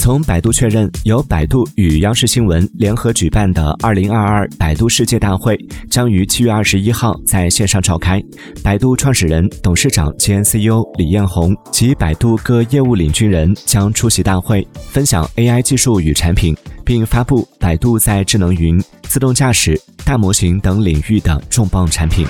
从百度确认由百度与央视新闻联合举办的二零二二百度世界大会将于七月二十一号在线上召开。百度创始人董事长兼 ceo 李彦宏及百度各业务领军人将出席大会分享 ai 技术与产品并发布百度在智能云自动驾驶大模型等领域的重磅产品。